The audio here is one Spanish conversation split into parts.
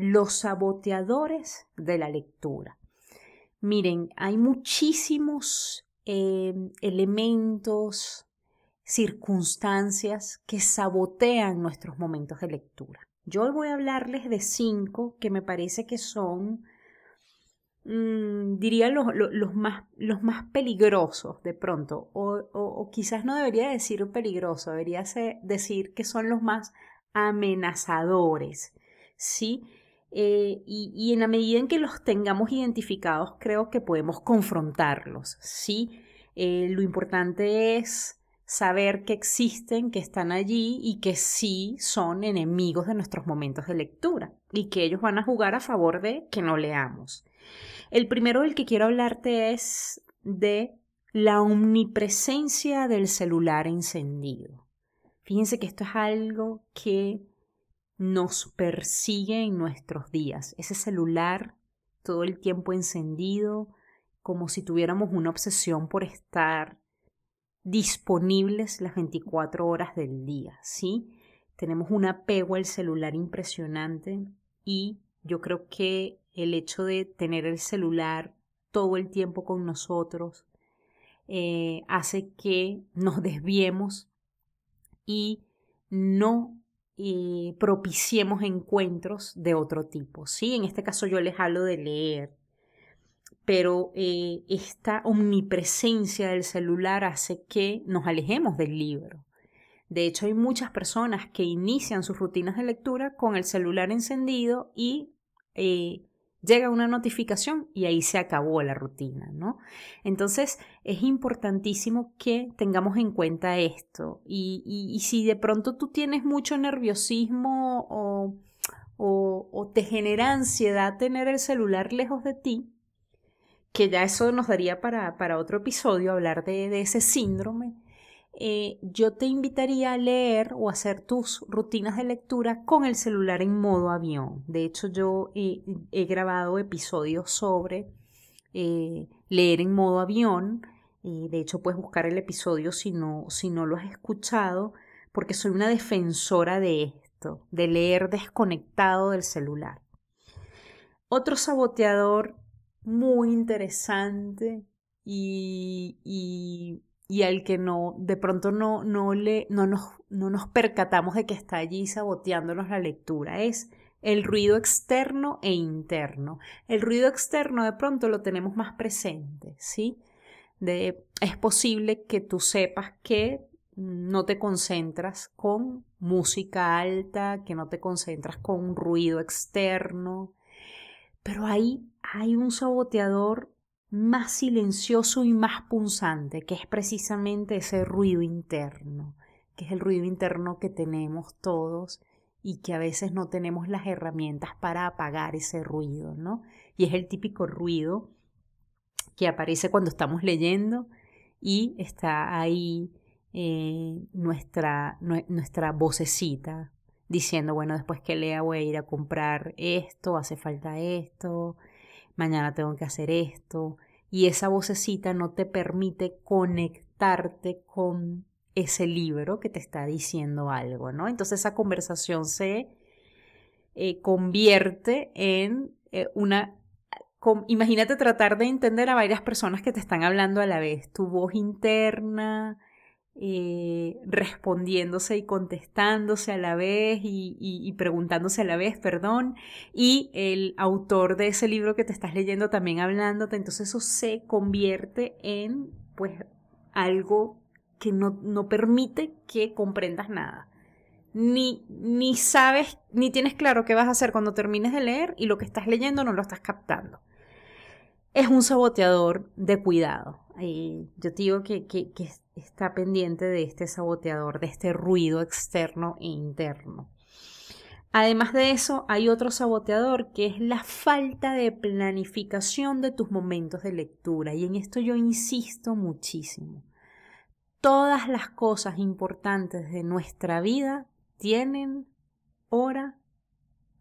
los saboteadores de la lectura. Miren, hay muchísimos eh, elementos, circunstancias que sabotean nuestros momentos de lectura. Yo voy a hablarles de cinco que me parece que son, mm, diría, los, más, los, más, peligrosos de pronto, o, quizás no debería decir peligroso, debería decir que son los más amenazadores, ¿sí? Eh, y, en la medida en que los tengamos identificados, creo que podemos confrontarlos, ¿sí? Eh, lo importante es saber que existen, que están allí y que sí son enemigos de nuestros momentos de lectura y que ellos van a jugar a favor de que no leamos. El primero del que quiero hablarte es de la omnipresencia del celular encendido. Fíjense que esto es algo que nos persigue en nuestros días. Ese celular todo el tiempo encendido, como si tuviéramos una obsesión por estar disponibles las 24 horas del día, ¿sí? Tenemos un apego al celular impresionante y yo creo que el hecho de tener el celular todo el tiempo con nosotros eh, hace que nos desviemos y no propiciemos encuentros de otro tipo. ¿sí? En este caso yo les hablo de leer, pero eh, esta omnipresencia del celular hace que nos alejemos del libro. De hecho, hay muchas personas que inician sus rutinas de lectura con el celular encendido y eh, llega una notificación y ahí se acabó la rutina, ¿no? Entonces es importantísimo que tengamos en cuenta esto y, si de pronto tú tienes mucho nerviosismo o, o, te genera ansiedad tener el celular lejos de ti, que ya eso nos daría para, para otro episodio hablar de, de ese síndrome, eh, yo te invitaría a leer o hacer tus rutinas de lectura con el celular en modo avión. De hecho, yo he grabado episodios sobre eh, leer en modo avión. Y de hecho, puedes buscar el episodio si no, si no lo has escuchado, porque soy una defensora de esto, de leer desconectado del celular. Otro saboteador muy interesante y y al que no, de pronto no, no, le, no, nos, no nos percatamos de que está allí saboteándonos la lectura. Es el ruido externo e interno. El ruido externo de pronto lo tenemos más presente, ¿sí? De, es posible que tú sepas que no te concentras con música alta, que no te concentras con un ruido externo, pero ahí hay un saboteador más silencioso y más punzante, que es precisamente ese ruido interno, que es el ruido interno que tenemos todos y que a veces no tenemos las herramientas para apagar ese ruido, ¿no? Y es el típico ruido que aparece cuando estamos leyendo y está ahí eh, nuestra, nuestra vocecita diciendo, bueno, después que lea voy a ir a comprar esto, hace falta esto, mañana tengo que hacer esto, y esa vocecita no te permite conectarte con ese libro que te está diciendo algo, ¿no? Entonces esa conversación se eh, convierte en eh, una... imagínate tratar de entender a varias personas que te están hablando a la vez, tu voz interna, eh, respondiéndose y contestándose a la vez y, preguntándose a la vez, perdón, y el autor de ese libro que te estás leyendo también hablándote, entonces eso se convierte en pues algo que no, no permite que comprendas nada. Ni, ni sabes, ni tienes claro qué vas a hacer cuando termines de leer y lo que estás leyendo no lo estás captando. Es un saboteador de cuidado. Y yo te digo que, que, que está pendiente de este saboteador, de este ruido externo e interno. Además de eso, hay otro saboteador que es la falta de planificación de tus momentos de lectura. Y en esto yo insisto muchísimo. Todas las cosas importantes de nuestra vida tienen hora,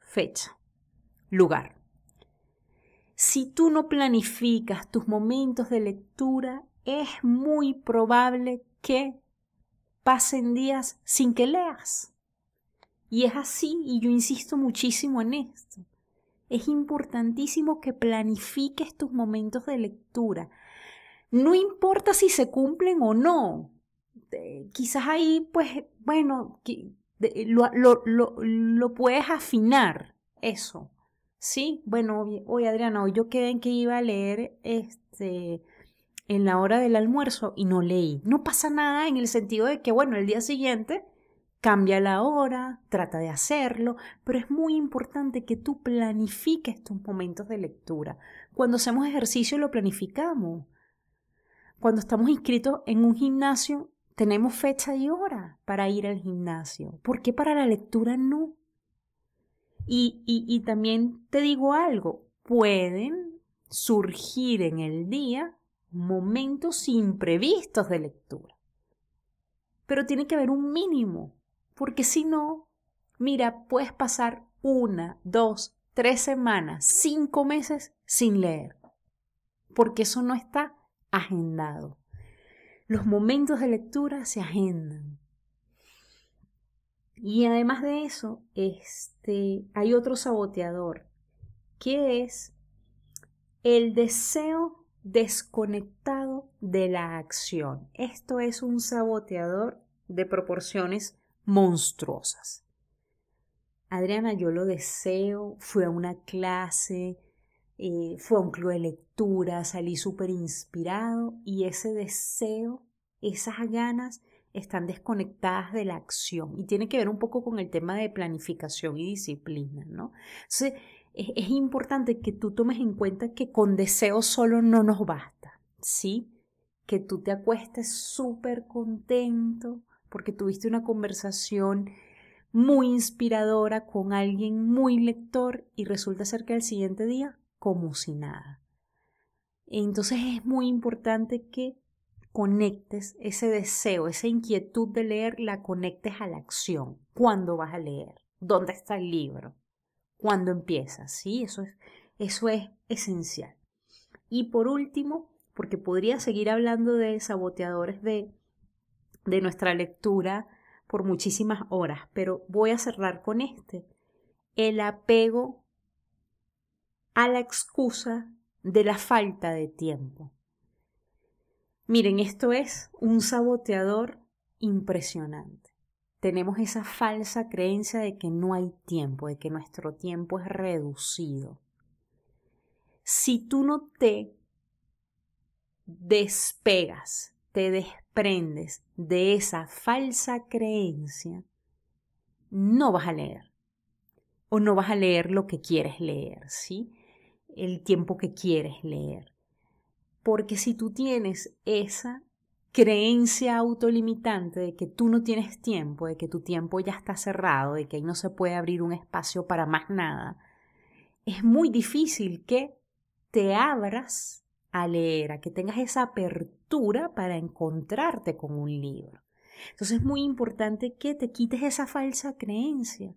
fecha, lugar. Si tú no planificas tus momentos de lectura, es muy probable que pasen días sin que leas. Y es así, y yo insisto muchísimo en esto. Es importantísimo que planifiques tus momentos de lectura. No importa si se cumplen o no. quizás ahí, pues, bueno, lo, lo, lo, puedes afinar, eso. Sí, bueno, oye Adriana, hoy yo quedé en que iba a leer este en la hora del almuerzo y no leí. No pasa nada en el sentido de que, bueno, el día siguiente Cambia la hora, trata de hacerlo, pero es muy importante que tú planifiques tus momentos de lectura. Cuando hacemos ejercicio lo planificamos. Cuando estamos inscritos en un gimnasio, tenemos fecha y hora para ir al gimnasio. ¿Por qué para la lectura no? Y, y, y también te digo algo, pueden surgir en el día momentos imprevistos de lectura. Pero tiene que haber un mínimo porque si no, mira, puedes pasar una, dos, tres semanas, cinco meses sin leer, porque eso no está agendado. Los momentos de lectura se agendan. Y además de eso, este, hay otro saboteador, que es el deseo desconectado de la acción. Esto es un saboteador de proporciones monstruosas. Adriana, yo lo deseo, fui a una clase, eh, fue a un club de lectura, salí súper inspirado y ese deseo, esas ganas están desconectadas de la acción y tiene que ver un poco con el tema de planificación y disciplina, ¿no? Entonces, es, es importante que tú tomes en cuenta que con deseo solo no nos basta, ¿sí? Que tú te acuestes súper contento, porque tuviste una conversación muy inspiradora con alguien muy lector y resulta ser que al siguiente día como si nada. Entonces es muy importante que conectes ese deseo, esa inquietud de leer, la conectes a la acción. ¿Cuándo vas a leer? ¿Dónde está el libro? ¿Cuándo empiezas? Sí, eso es, eso es esencial. Y por último, porque podría seguir hablando de saboteadores de de nuestra lectura por muchísimas horas, pero voy a cerrar con este. El apego a la excusa de la falta de tiempo. Miren, esto es un saboteador impresionante. Tenemos esa falsa creencia de que no hay tiempo, de que nuestro tiempo es reducido. Si tú no te despegas te desprendes de esa falsa creencia, no vas a leer. O no vas a leer lo que quieres leer, ¿sí? El tiempo que quieres leer. Porque si tú tienes esa creencia autolimitante de que tú no tienes tiempo, de que tu tiempo ya está cerrado, de que ahí no se puede abrir un espacio para más nada, es muy difícil que te abras a leer, a que tengas esa apertura para encontrarte con un libro. Entonces es muy importante que te quites esa falsa creencia.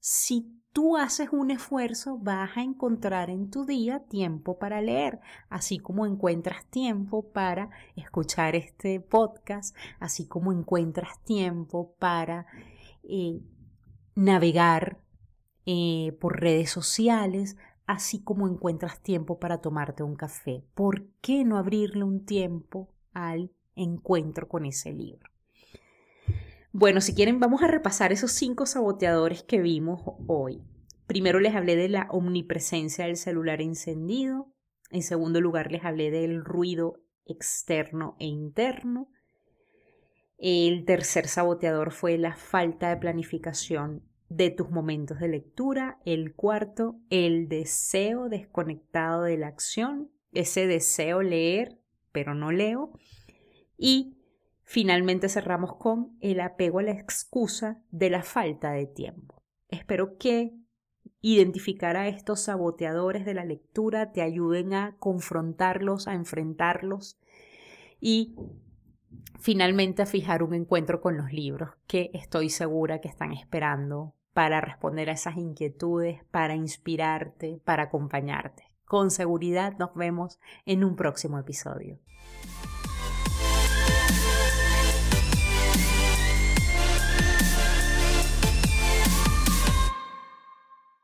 Si tú haces un esfuerzo, vas a encontrar en tu día tiempo para leer, así como encuentras tiempo para escuchar este podcast, así como encuentras tiempo para eh, navegar eh, por redes sociales, así como encuentras tiempo para tomarte un café. ¿Por qué no abrirle un tiempo al encuentro con ese libro? Bueno, si quieren, vamos a repasar esos cinco saboteadores que vimos hoy. Primero les hablé de la omnipresencia del celular encendido. En segundo lugar, les hablé del ruido externo e interno. El tercer saboteador fue la falta de planificación de tus momentos de lectura. El cuarto, el deseo desconectado de la acción, ese deseo leer, pero no leo. Y finalmente cerramos con el apego a la excusa de la falta de tiempo. Espero que identificar a estos saboteadores de la lectura te ayuden a confrontarlos, a enfrentarlos y finalmente a fijar un encuentro con los libros que estoy segura que están esperando para responder a esas inquietudes, para inspirarte, para acompañarte. Con seguridad nos vemos en un próximo episodio.